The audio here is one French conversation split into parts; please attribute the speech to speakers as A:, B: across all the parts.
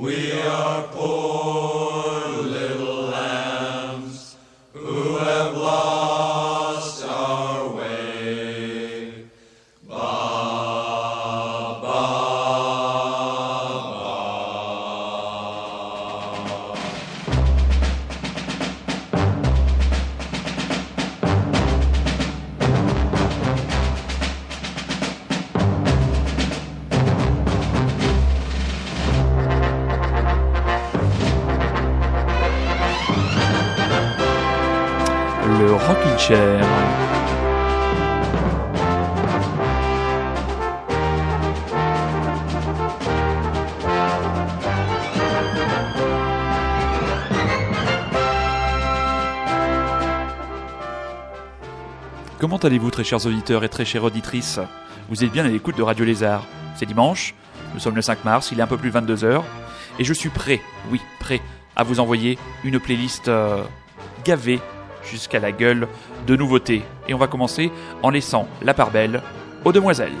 A: le allez-vous, très chers auditeurs et très chères auditrices Vous êtes bien à l'écoute de Radio Lézard. C'est dimanche, nous sommes le 5 mars, il est un peu plus 22h, et je suis prêt, oui, prêt, à vous envoyer une playlist euh, gavée jusqu'à la gueule de nouveautés. Et on va commencer en laissant la part belle aux demoiselles.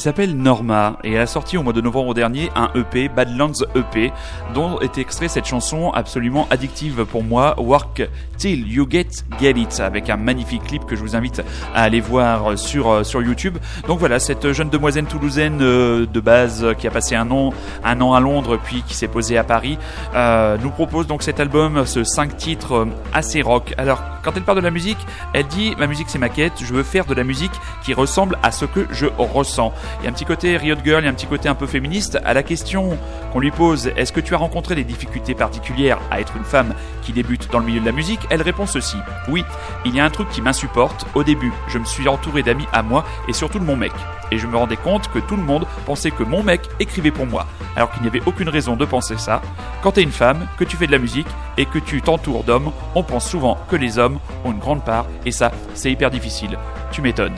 A: S'appelle Norma et elle a sorti au mois de novembre dernier un EP, Badlands EP, dont est extrait cette chanson absolument addictive pour moi, Work Till You Get Get It, avec un magnifique clip que je vous invite à aller voir sur, euh, sur YouTube. Donc voilà, cette jeune demoiselle toulousaine euh, de base qui a passé un an, un an à Londres puis qui s'est posée à Paris, euh, nous propose donc cet album, ce 5 titres assez rock. Alors, quand elle parle de la musique, elle dit ma musique c'est ma quête, je veux faire de la musique qui ressemble à ce que je ressens. Il y a un petit côté Riot Girl, il y a un petit côté un peu féministe. À la question qu'on lui pose, est-ce que tu as rencontré des difficultés particulières à être une femme qui débute dans le milieu de la musique? Elle répond ceci. Oui, il y a un truc qui m'insupporte. Au début, je me suis entouré d'amis à moi et surtout de mon mec. Et je me rendais compte que tout le monde pensait que mon mec écrivait pour moi, alors qu'il n'y avait aucune raison de penser ça. Quand t'es une femme, que tu fais de la musique et que tu t'entoures d'hommes, on pense souvent que les hommes ont une grande part, et ça, c'est hyper difficile. Tu m'étonnes.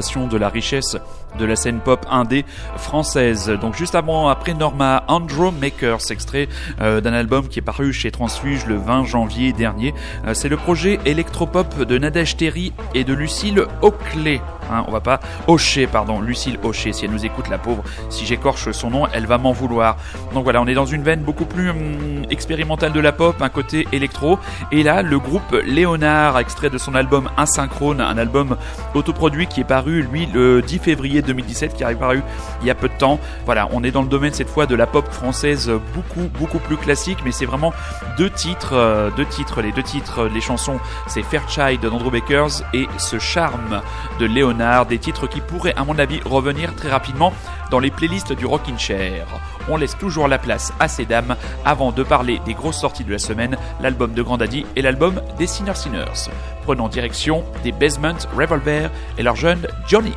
B: De la
C: richesse de la scène pop indé française. Donc juste avant, après Norma, Andrew Makers, extrait euh, d'un album qui est paru chez Transfuge le 20 janvier dernier. Euh, c'est le projet électropop de Nadège Terry et de Lucille Oakley. Hein, on va pas Hocher, pardon, Lucille Hocher, si elle nous écoute, la pauvre, si j'écorche son nom, elle va m'en vouloir. Donc voilà, on est dans une veine beaucoup plus hum, expérimentale de la pop, un côté électro. Et là, le groupe Léonard, extrait de son album Asynchrone, un album autoproduit qui est paru, lui, le 10 février 2017, qui est paru il y a peu de temps. Voilà, on est dans le domaine cette fois de la pop française beaucoup, beaucoup plus classique, mais c'est vraiment deux titres, euh, deux titres, les deux titres, les chansons, c'est Fairchild d'Andrew Bakers et Ce charme de Léonard, des titres qui pourraient, à mon avis, revenir très rapidement dans les playlists du Rockin' Chair. On laisse toujours la place à ces dames avant de parler des grosses sorties de la semaine, l'album de Grandaddy et l'album des Sinner Sinners. Prenons direction des Basement Revolver et leur jeune Johnny.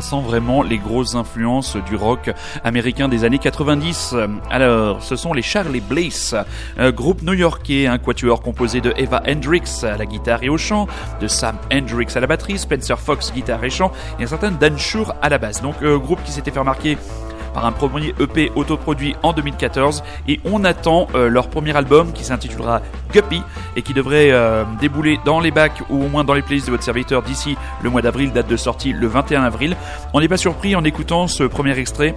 C: Ça sent vraiment les grosses influences du rock américain des années 90. Alors, ce sont les Charlie Blaze, groupe new-yorkais, un quatuor composé de Eva Hendricks à la guitare et au chant, de Sam Hendricks à la batterie, Spencer Fox guitare et chant, et un certain Dan Shure à la basse. Donc, euh, groupe qui s'était fait remarquer par un premier EP autoproduit en 2014 et on attend euh, leur premier album qui s'intitulera Guppy et qui devrait euh, débouler dans les bacs ou au moins dans les playlists de votre serviteur d'ici le mois d'avril, date de sortie le 21 avril. On n'est pas surpris en écoutant ce premier extrait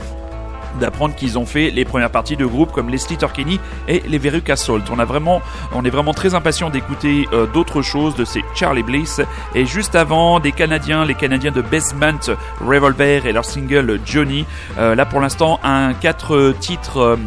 C: d'apprendre qu'ils ont fait les premières parties de groupes comme les Slater Kenny et les Veruca Salt. On a vraiment, on est vraiment très impatient d'écouter euh, d'autres choses de ces Charlie Bliss. Et juste avant, des Canadiens, les Canadiens de Basement Revolver et leur single Johnny. Euh, là pour l'instant, un 4 titres.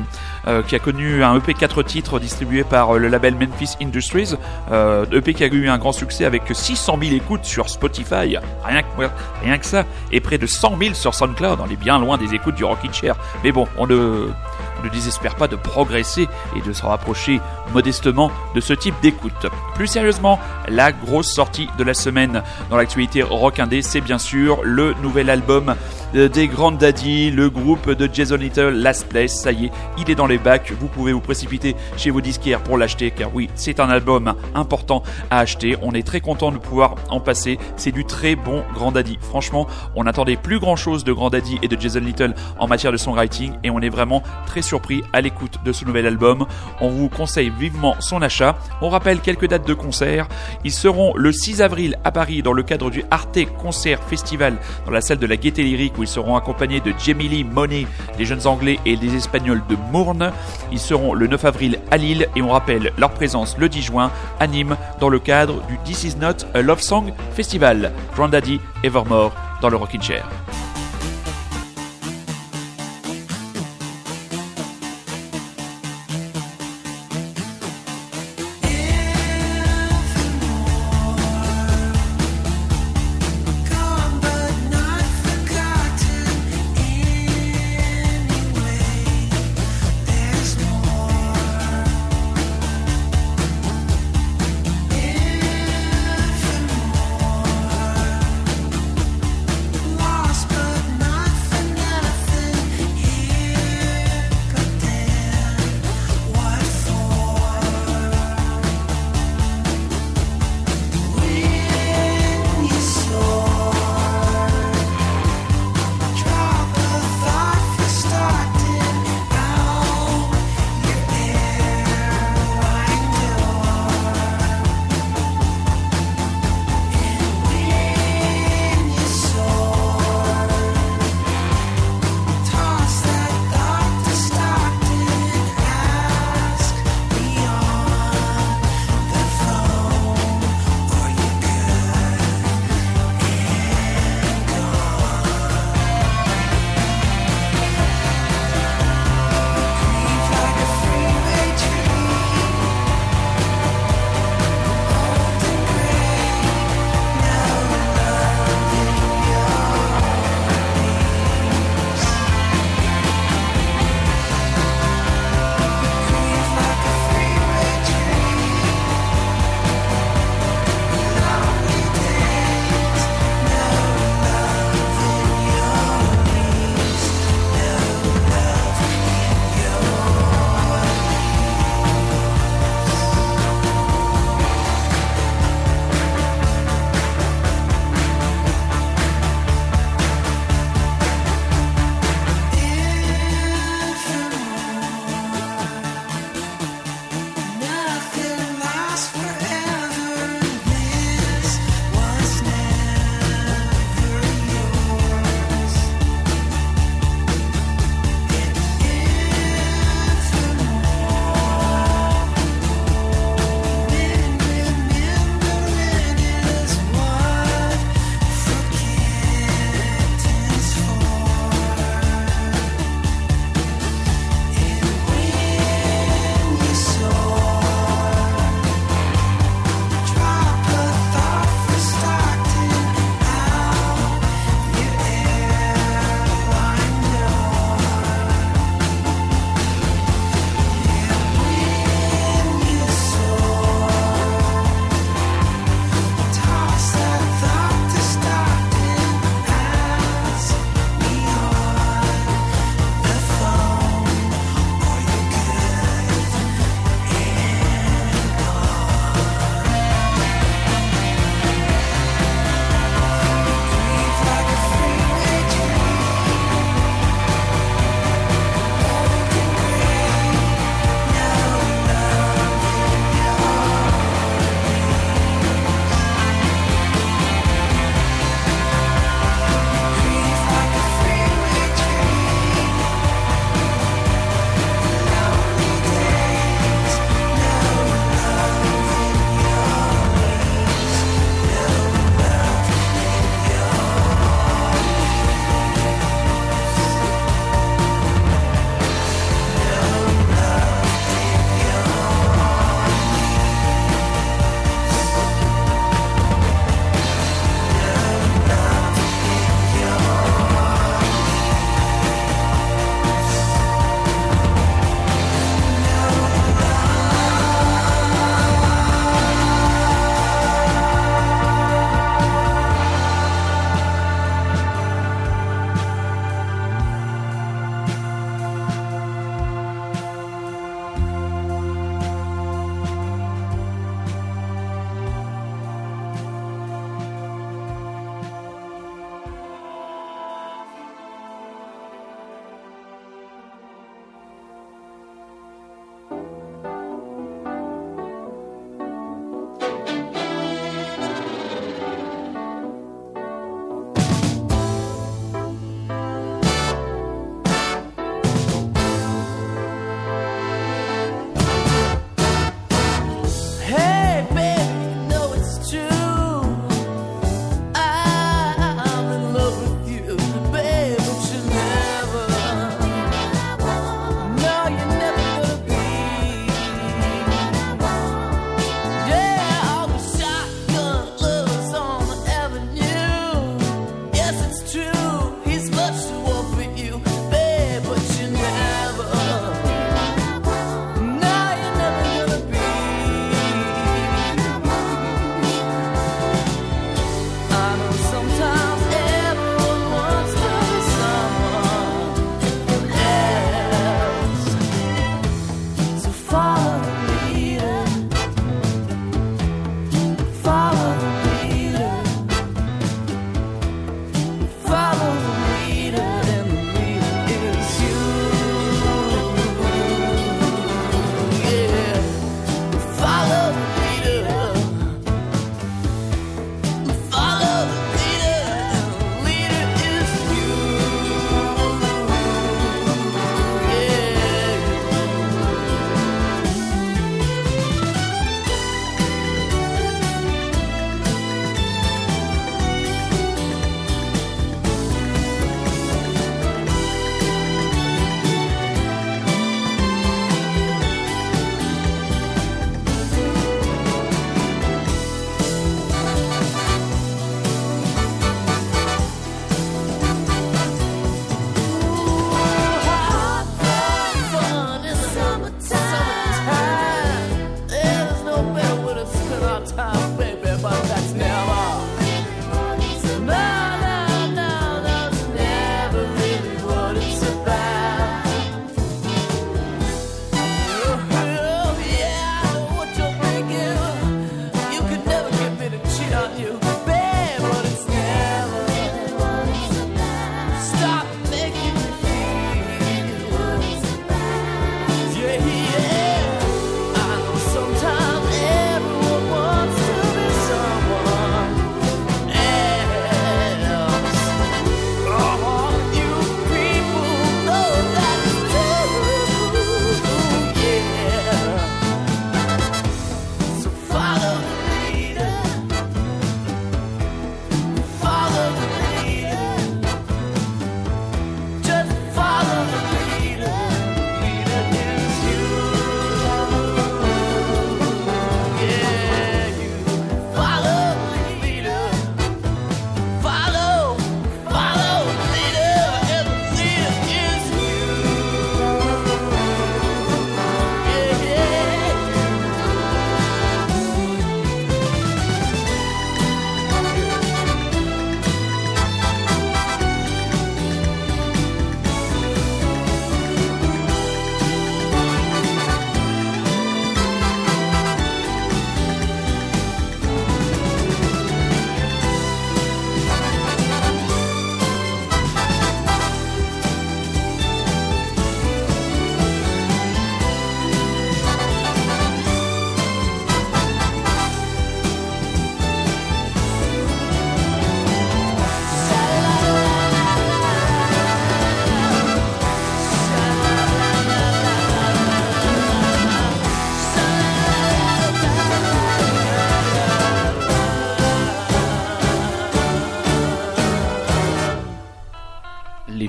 C: Euh, qui a connu un EP 4 titres distribué par euh, le label Memphis Industries, euh, EP qui a eu un grand succès avec 600 000 écoutes sur Spotify, rien que, ça, et près de 100 000 sur SoundCloud, on est bien loin des écoutes du Rockin' Chair. Mais bon, on ne, on ne désespère pas de progresser et de se rapprocher modestement de ce type d'écoute. Plus sérieusement, la grosse sortie de la semaine dans l'actualité rock indé, c'est bien sûr le nouvel album des Grandes Daddy, le groupe de Jason Little, Last Place. Ça y est, il est dans les bacs. Vous pouvez vous précipiter chez vos disquaires pour l'acheter, car oui, c'est un album important à acheter. On est très content de pouvoir en passer. C'est du très bon Grand Daddy. Franchement, on n'attendait plus grand chose de Grand Daddy et de Jason Little en matière de songwriting, et on est vraiment très surpris à l'écoute de ce nouvel album. On vous conseille vivement son achat. On rappelle quelques dates de concert. Ils seront le 6 avril à Paris dans le cadre du Arte Concert Festival dans la salle de la Gaieté Lyrique où ils seront accompagnés de Jamie Lee Monet, des jeunes anglais et des espagnols de Mourne. Ils seront le 9 avril à Lille et on rappelle leur présence le 10 juin à Nîmes dans le cadre du This Is Not a Love Song Festival. Grandaddy Evermore dans le Rockin' Chair.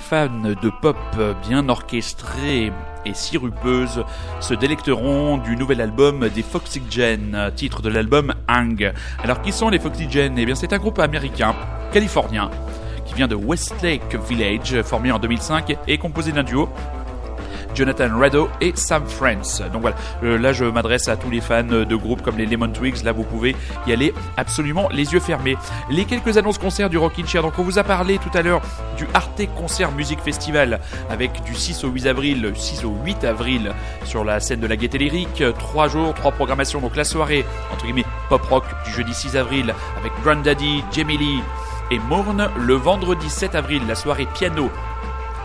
C: Fans de pop bien orchestrée et sirupeuse se délecteront du nouvel album des Foxygen, titre de l'album Hang. Alors qui sont les Foxygen? Eh bien c'est un groupe américain, californien, qui vient de Westlake Village, formé en 2005 et composé d'un duo Jonathan Rado et Sam France. Donc voilà, euh, là je m'adresse à tous les fans de groupes comme les Lemon Twigs, là vous pouvez y aller absolument les yeux fermés. Les quelques annonces concerts du Rockin' Chair, donc on vous a parlé tout à l'heure du Arte Concert Music Festival avec du 6 au 8 avril, 6 au 8 avril sur la scène de la Gaieté Lyrique, trois jours, trois programmations, donc la soirée entre guillemets pop rock du jeudi 6 avril avec Grandaddy, Jamie Lee et Morne, le vendredi 7 avril. La soirée piano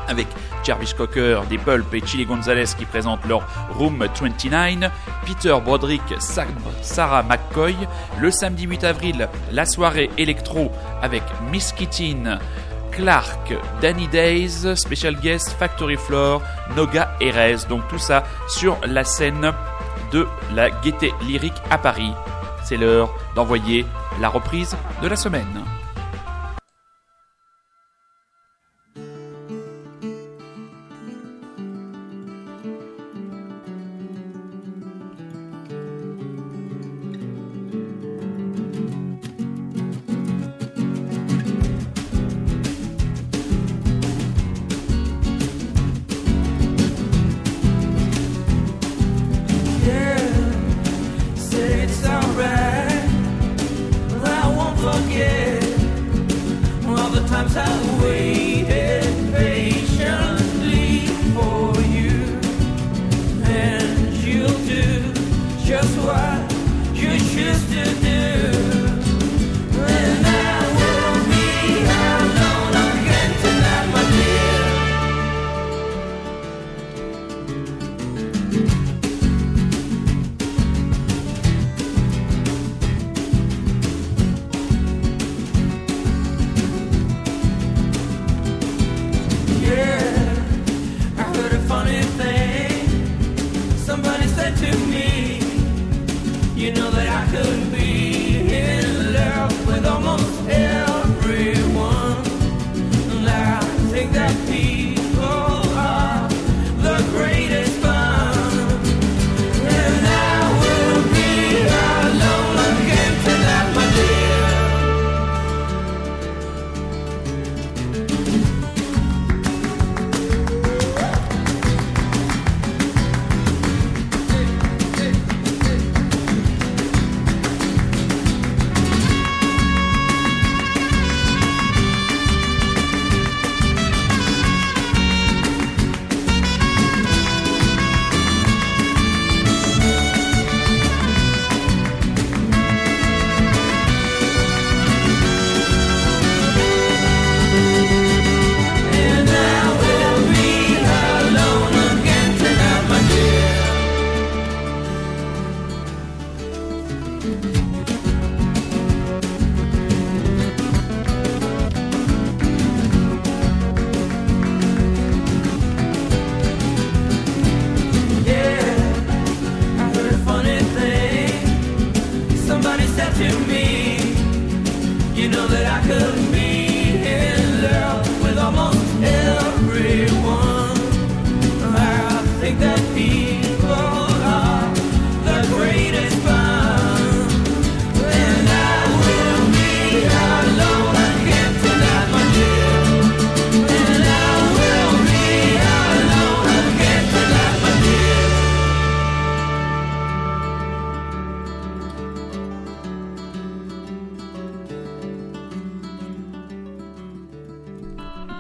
C: avec Jarvis Cocker des Pulp et Chili Gonzalez qui présentent leur Room 29, Peter Broderick, Sa- Sarah McCoy. Le samedi 8 avril, la soirée électro avec Miss Kittin, Clark, Danny Days, Special Guest, Factory Floor, Noga Erez. Donc tout ça sur la scène de la Gaieté Lyrique à Paris. C'est l'heure d'envoyer la reprise de la semaine.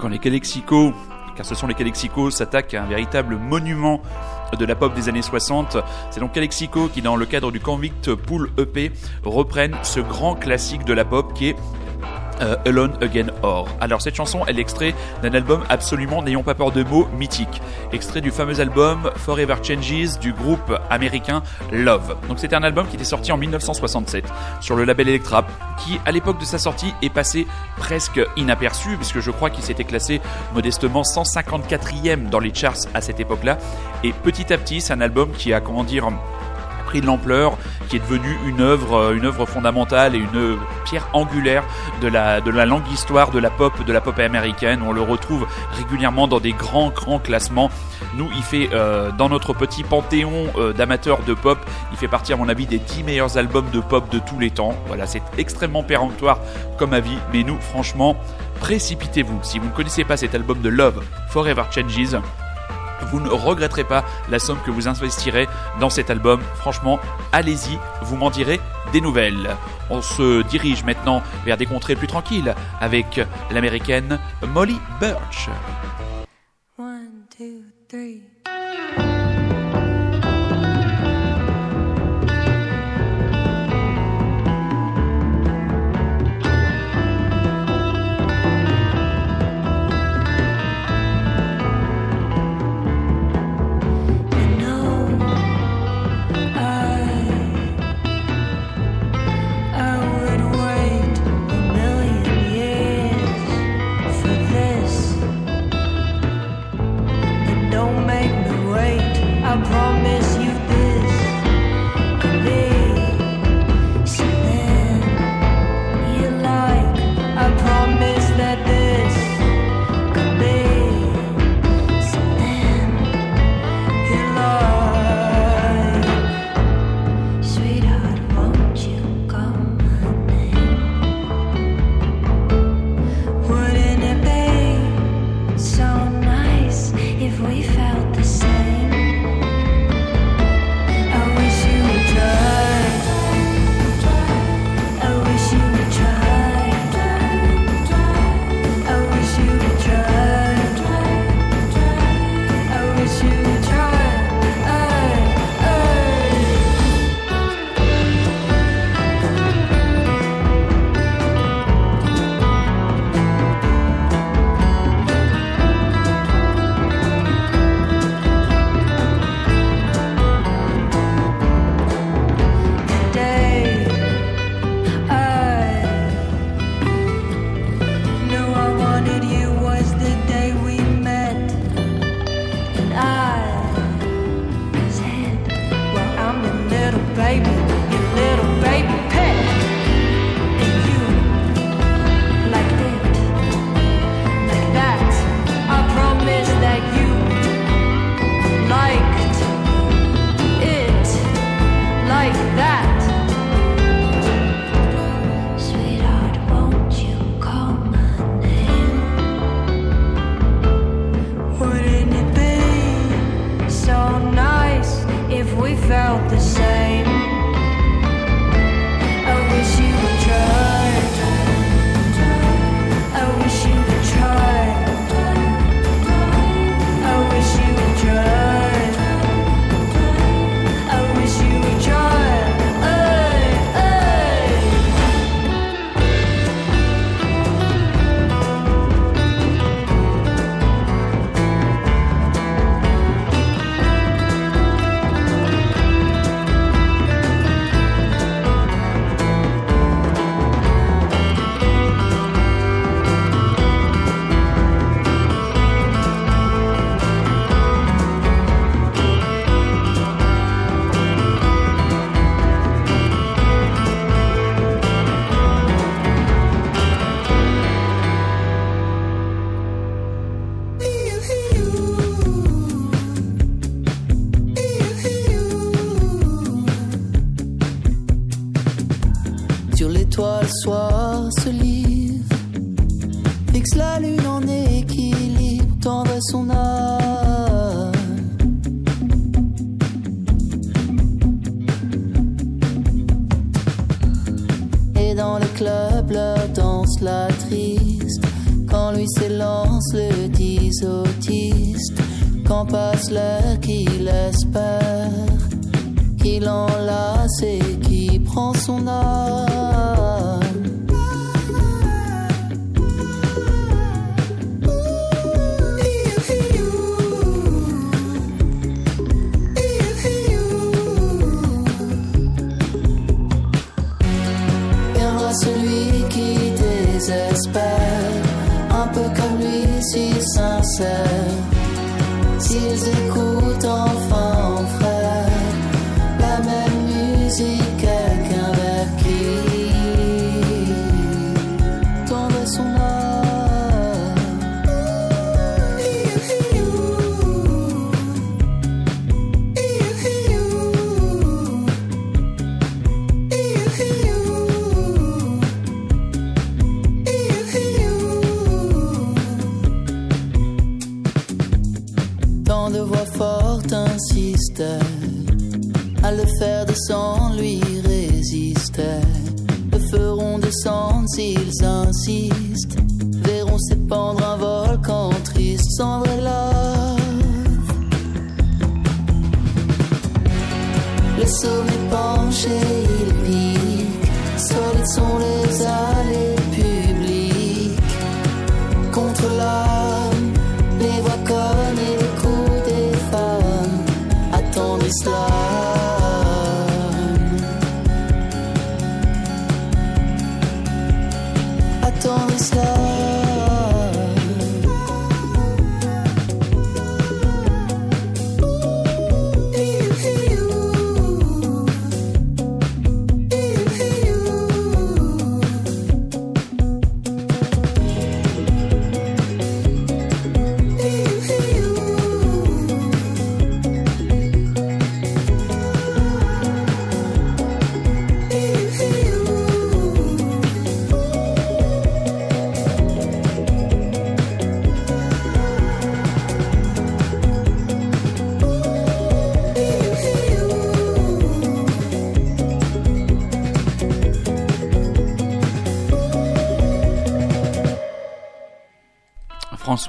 C: Quand les Calexico, car ce sont les Calexico, s'attaquent à un véritable monument de la pop des années 60. C'est donc Calexico qui, dans le cadre du Convict Pool EP, reprennent ce grand classique de la pop qui est euh, Alone Again Or. Alors cette chanson, elle est extrait d'un album absolument, n'ayons pas peur de mots, mythique. Extrait du fameux album Forever Changes du groupe américain Love. Donc c'était un album qui était sorti en 1967 sur le label Electra, qui à l'époque de sa sortie est passé presque inaperçu, puisque je crois qu'il s'était classé modestement 154e dans les charts à cette époque-là. Et petit à petit, c'est un album qui a, comment dire,
D: de l'ampleur, qui est devenu une œuvre, euh, une œuvre fondamentale et une euh, pierre angulaire de la, de la longue histoire de la pop, de la pop américaine. On le retrouve régulièrement dans des grands, grands classements. Nous, il fait, euh, dans notre petit panthéon d'amateurs de pop, il fait partie, à mon avis, des 10 meilleurs albums de pop de tous les temps. Voilà, c'est extrêmement péremptoire comme avis, mais nous, franchement, précipitez-vous. Si vous ne connaissez pas cet album de Love Forever Changes, vous ne regretterez pas la somme que vous investirez dans cet album. Franchement, allez-y, vous m'en direz des nouvelles. On se dirige maintenant vers des contrées plus tranquilles avec l'américaine Molly Birch.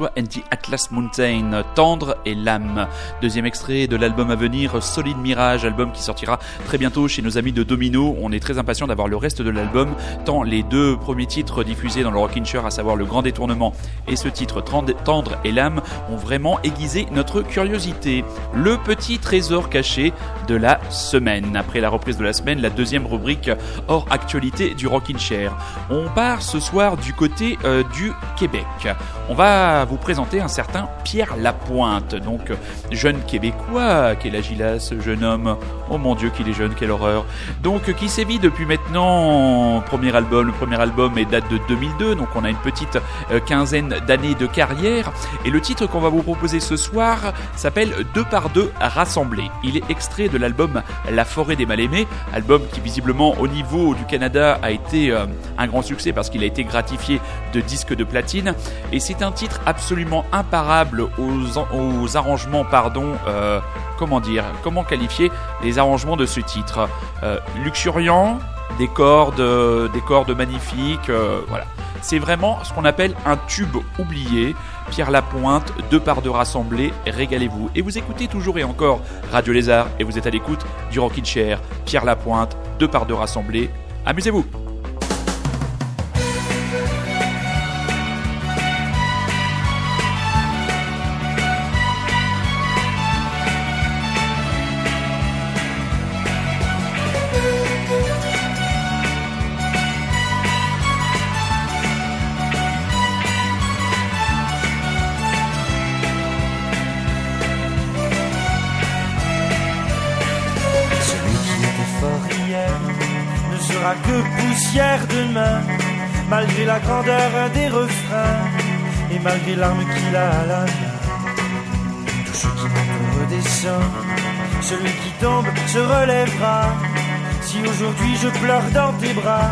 C: François and the Mountain, Tendre et l'âme. Deuxième extrait de l'album à venir, Solide Mirage, album qui sortira très bientôt chez nos amis de Domino. On est très impatient d'avoir le reste de l'album, tant les deux premiers titres diffusés dans le Rockin' Chair, à savoir Le Grand Détournement et ce titre Tendre Tendre et l'âme, ont vraiment aiguisé notre curiosité. Le petit trésor caché de la semaine. Après la reprise de la semaine, la deuxième rubrique hors actualité du Rockin' Chair. On part ce soir du côté euh, du Québec. On va vous présenter un certain Pierre Lapointe, donc jeune québécois. Quel âge il a ce jeune homme Oh mon dieu qu'il est jeune, quelle horreur. Donc qui sévit depuis maintenant premier album, le premier album est date de 2002, donc on a une petite euh, quinzaine d'années de carrière. Et le titre qu'on va vous proposer ce soir s'appelle Deux par deux rassemblés. Il est extrait de l'album La forêt des mal-aimés, album qui visiblement au niveau du Canada a été euh, un grand succès parce qu'il a été gratifié de disque de platine. Et c'est un titre absolument imparable aux, en- aux arrangements, pardon, euh, comment dire, comment qualifier les arrangements de ce titre Euh, Luxuriant, des cordes, euh, des cordes magnifiques, voilà. C'est vraiment ce qu'on appelle un tube oublié. Pierre Lapointe, deux par deux rassemblés, régalez-vous. Et vous écoutez toujours et encore Radio Lézard et vous êtes à l'écoute du Rockin' Chair. Pierre Lapointe, deux par deux rassemblés, amusez-vous.
E: Malgré l'arme qu'il a à la main. Tout ce qui redescend, celui qui tombe se relèvera. Si aujourd'hui je pleure dans tes bras,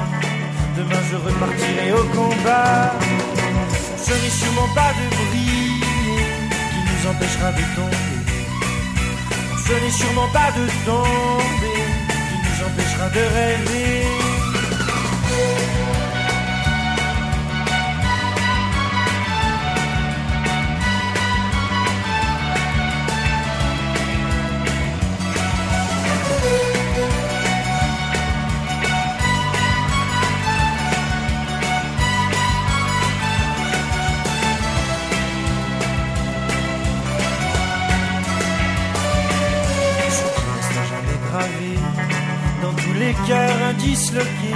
E: demain je repartirai au combat. Ce n'est sûrement pas de briller qui nous empêchera de tomber. Ce n'est sûrement pas de tomber qui nous empêchera de rêver. Cœurs disloqués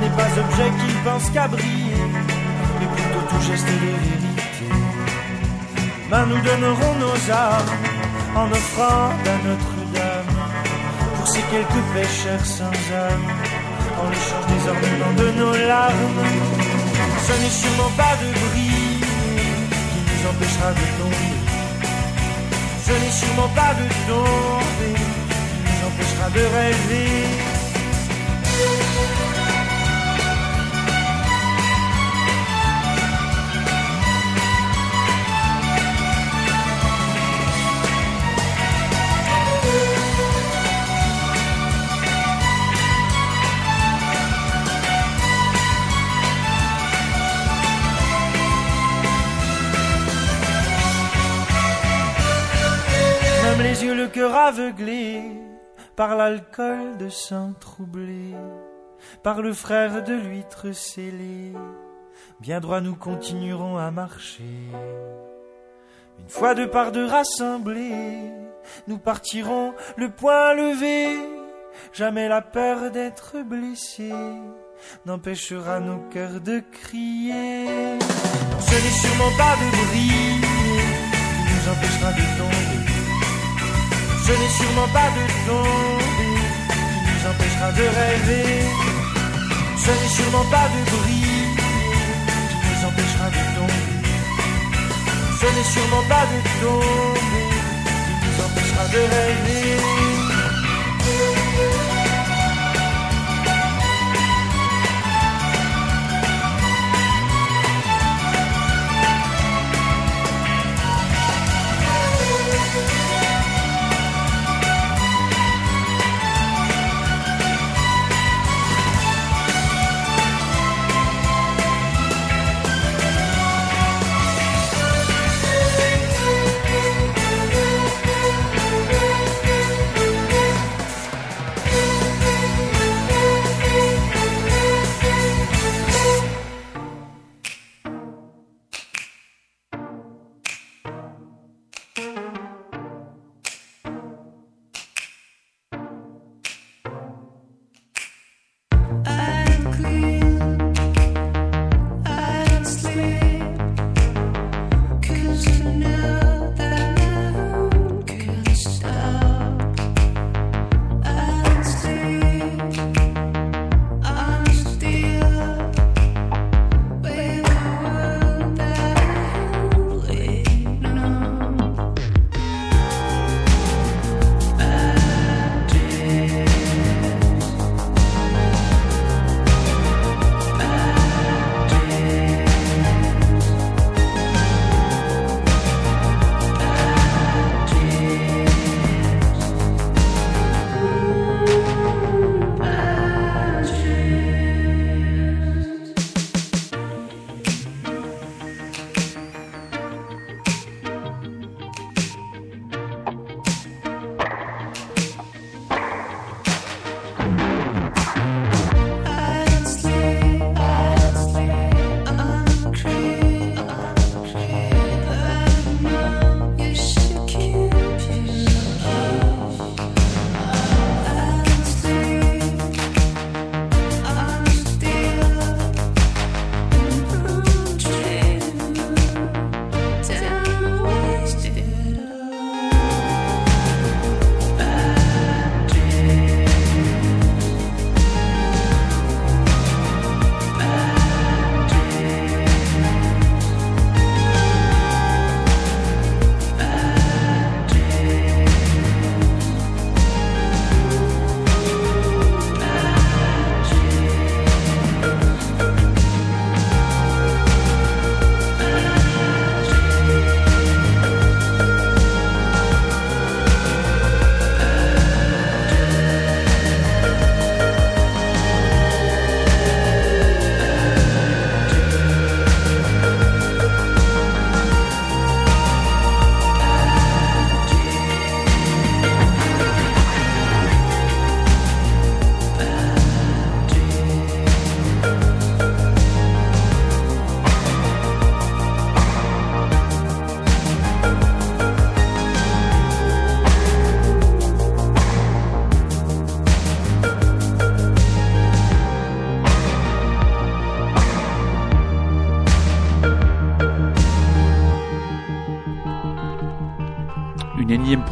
E: n'est pas objet qui ne pense qu'à briller, mais plutôt tout geste de vérité. Ben nous donnerons nos armes en offrant à Notre-Dame pour ces quelques pécheurs sans âme, en l'échange des ornements de nos larmes. Ce n'est sûrement pas de briller qui nous empêchera de tomber. Ce n'est sûrement pas de tomber qui nous empêchera de rêver. Aveuglés par l'alcool de sang troublé, par le frère de l'huître scellé. Bien droit nous continuerons à marcher. Une fois de par deux rassemblés, nous partirons le poing levé. Jamais la peur d'être blessé n'empêchera nos cœurs de crier. Ce n'est sûrement pas de briller qui nous empêchera de tomber. Ce n'est sûrement pas de tomber qui nous empêchera de rêver. Ce n'est sûrement pas de briller qui nous empêchera de tomber. Ce n'est sûrement pas de tomber qui nous empêchera de rêver.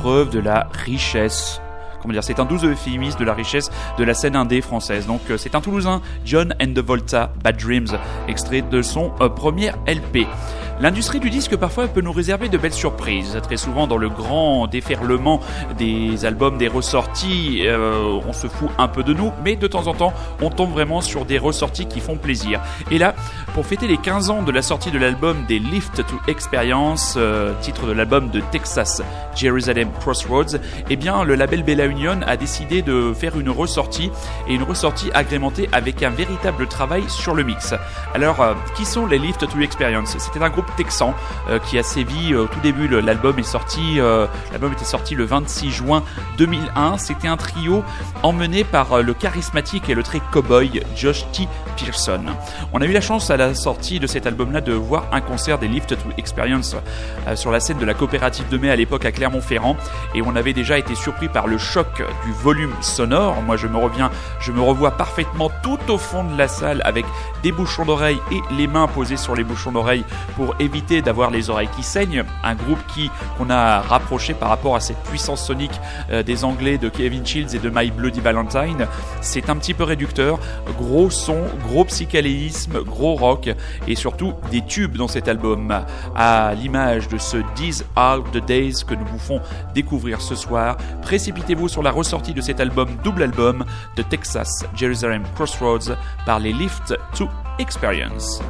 C: Preuve de la richesse. Comment dire, c'est un doux euphémisme de la richesse de la scène indé française. Donc euh, c'est un Toulousain, John and the Volta, Bad Dreams, extrait de son euh, premier LP. L'industrie du disque parfois peut nous réserver de belles surprises. Très souvent dans le grand déferlement des albums, des ressorties, euh, on se fout un peu de nous, mais de temps en temps on tombe vraiment sur des ressorties qui font plaisir. Et là, pour fêter les 15 ans de la sortie de l'album des Lift to Experience, euh, titre de l'album de Texas Jerusalem Crossroads, eh bien le label Bella
F: Union a décidé de faire une ressortie et une ressortie agrémentée avec un véritable travail sur le mix. Alors, euh, qui sont les Lift to Experience? C'était un groupe texan euh, qui a sévi euh, au tout début. L'album est sorti, euh, l'album était sorti le 26 juin 2001. C'était un trio emmené par le charismatique et le très cowboy Josh T. Pearson. On a eu la chance à la sortie de cet album-là de voir un concert des Lift to Experience sur la scène de la coopérative de mai à l'époque à Clermont-Ferrand et on avait déjà été surpris par le choc du volume sonore. Moi je me reviens, je me revois parfaitement tout au fond de la salle avec des bouchons d'oreilles et les mains posées sur les bouchons d'oreilles pour éviter d'avoir les oreilles qui saignent. Un groupe qui qu'on a rapproché par rapport à cette puissance sonique euh, des Anglais de Kevin Shields et de My Bloody Valentine. C'est un petit peu réducteur, gros son, gros psychédélisme, gros rock et surtout des tubes dans cet album à l'image de ce These Are the Days que nous vous font découvrir ce soir. Précipitez-vous sur la ressortie de cet album, double album de Texas Jerusalem Crossroads par les Lift to Experience.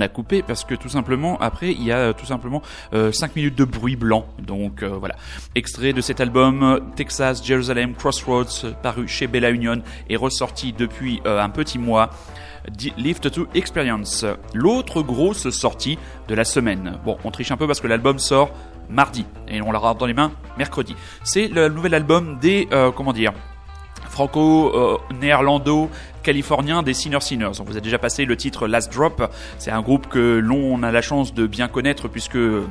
G: On
C: a coupé parce que tout simplement après il y a euh, tout simplement 5 minutes de bruit blanc. Donc euh, voilà. Extrait de cet album euh, Texas Jerusalem Crossroads euh, paru chez Bella Union et ressorti depuis euh, un petit mois. Lift to Experience. L'autre grosse sortie de la semaine. Bon, on triche un peu parce que l'album sort mardi et on l'aura dans les mains mercredi. C'est le nouvel album des euh, comment dire franco-néerlando-californien des Sinner Sinners. On vous a déjà passé le titre Last Drop. C'est un groupe que l'on a la chance de bien connaître puisque euh,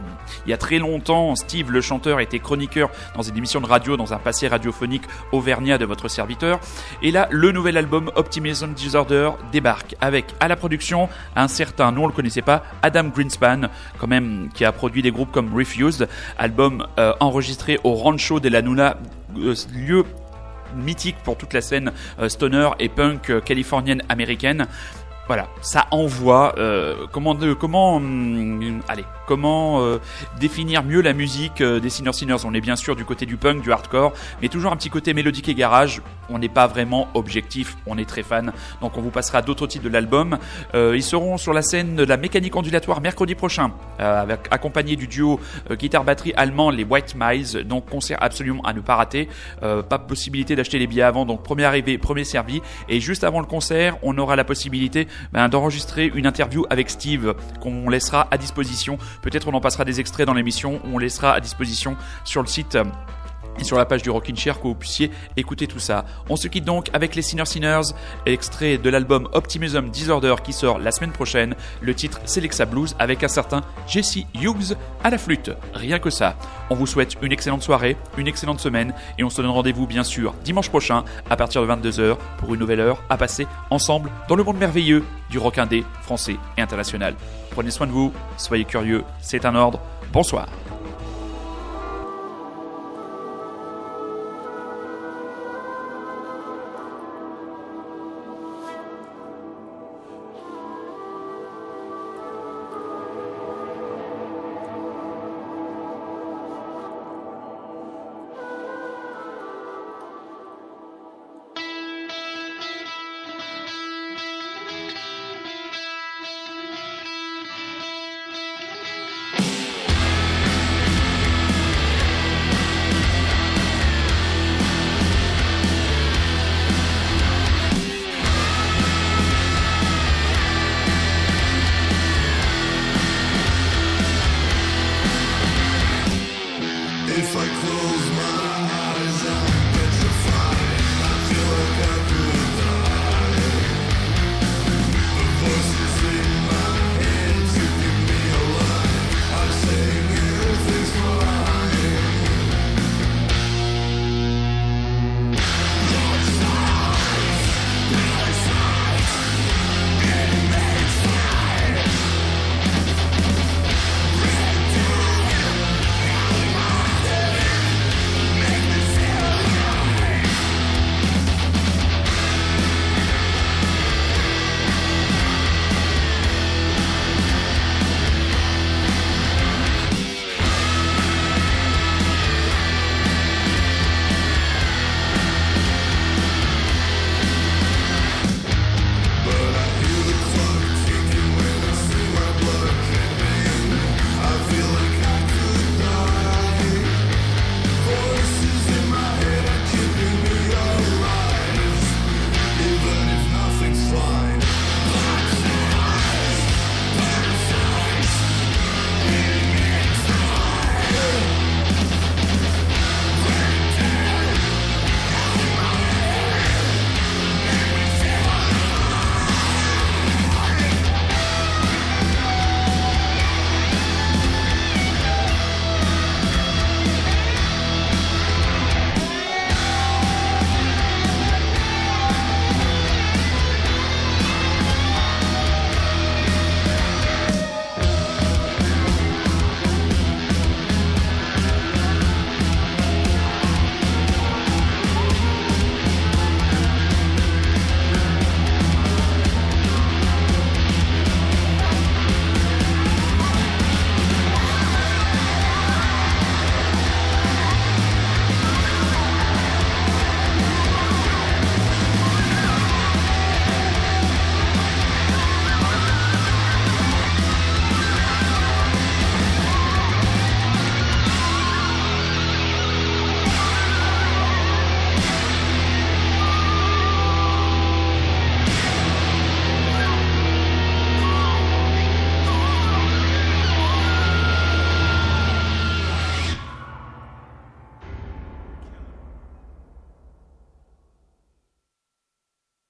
C: il y a très longtemps, Steve le chanteur était chroniqueur dans une émission de radio, dans un passé radiophonique auvergnat de votre serviteur. Et là, le nouvel album Optimism Disorder débarque avec à la production un certain, nous on le connaissait pas, Adam Greenspan, quand même, qui a produit des groupes comme Refused, album euh, enregistré au Rancho de la Nuna, euh, lieu mythique pour toute la scène euh, stoner et punk euh, californienne américaine. Voilà, ça envoie. euh, comment comment hum, allez comment euh, définir mieux la musique euh, des Sinner Sinners On est bien sûr du côté du punk, du hardcore, mais toujours un petit côté mélodique et garage. On n'est pas vraiment objectif, on est très fan. Donc on vous passera d'autres titres de l'album. Euh, ils seront sur la scène de la mécanique ondulatoire mercredi prochain, avec accompagné du duo euh, guitare batterie allemand les White Mice. Donc concert absolument à ne pas rater. Pas possibilité d'acheter les billets avant, donc premier arrivé, premier servi. Et juste avant le concert, on aura la possibilité ben, d'enregistrer une interview avec Steve qu'on laissera à disposition. Peut-être on en passera des extraits dans l'émission, on laissera à disposition sur le site. Sur la page du Rockin' que vous puissiez écouter tout ça. On se quitte donc avec les Sinner Sinners, extrait de l'album Optimism Disorder qui sort la semaine prochaine. Le titre c'est Blues avec un certain Jesse Hughes à la flûte. Rien que ça. On vous souhaite une excellente soirée, une excellente semaine et on se donne rendez-vous bien sûr dimanche prochain à partir de 22h pour une nouvelle heure à passer ensemble dans le monde merveilleux du rock indé français et international. Prenez soin de vous, soyez curieux, c'est un ordre. Bonsoir.